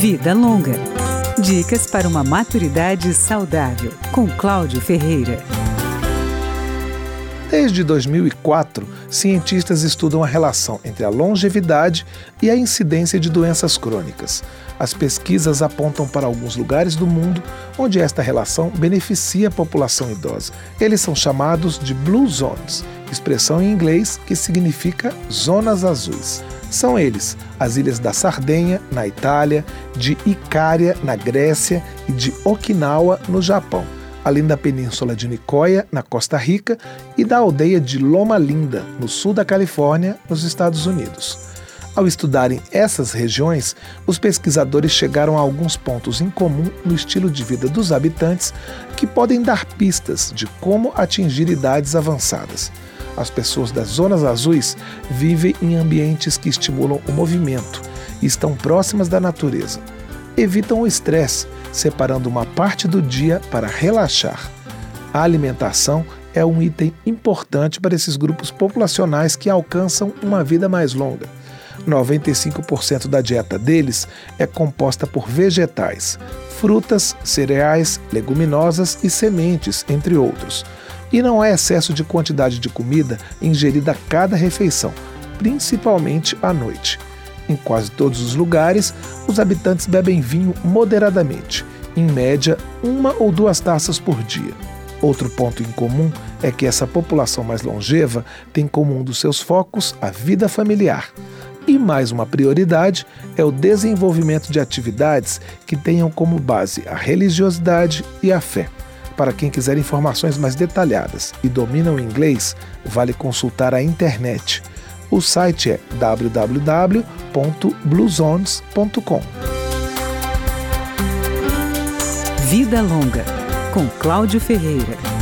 Vida Longa. Dicas para uma maturidade saudável, com Cláudio Ferreira. Desde 2004, cientistas estudam a relação entre a longevidade e a incidência de doenças crônicas. As pesquisas apontam para alguns lugares do mundo onde esta relação beneficia a população idosa. Eles são chamados de Blue Zones, expressão em inglês que significa zonas azuis. São eles as ilhas da Sardenha, na Itália, de Icária, na Grécia e de Okinawa, no Japão, além da península de Nicoya, na Costa Rica, e da aldeia de Loma Linda, no sul da Califórnia, nos Estados Unidos. Ao estudarem essas regiões, os pesquisadores chegaram a alguns pontos em comum no estilo de vida dos habitantes que podem dar pistas de como atingir idades avançadas. As pessoas das zonas azuis vivem em ambientes que estimulam o movimento e estão próximas da natureza. Evitam o estresse, separando uma parte do dia para relaxar. A alimentação é um item importante para esses grupos populacionais que alcançam uma vida mais longa. 95% da dieta deles é composta por vegetais, frutas, cereais, leguminosas e sementes, entre outros. E não há excesso de quantidade de comida ingerida a cada refeição, principalmente à noite. Em quase todos os lugares, os habitantes bebem vinho moderadamente, em média uma ou duas taças por dia. Outro ponto em comum é que essa população mais longeva tem como um dos seus focos a vida familiar. E mais uma prioridade é o desenvolvimento de atividades que tenham como base a religiosidade e a fé. Para quem quiser informações mais detalhadas e domina o inglês, vale consultar a internet. O site é www.bluezones.com. Vida Longa, com Cláudio Ferreira.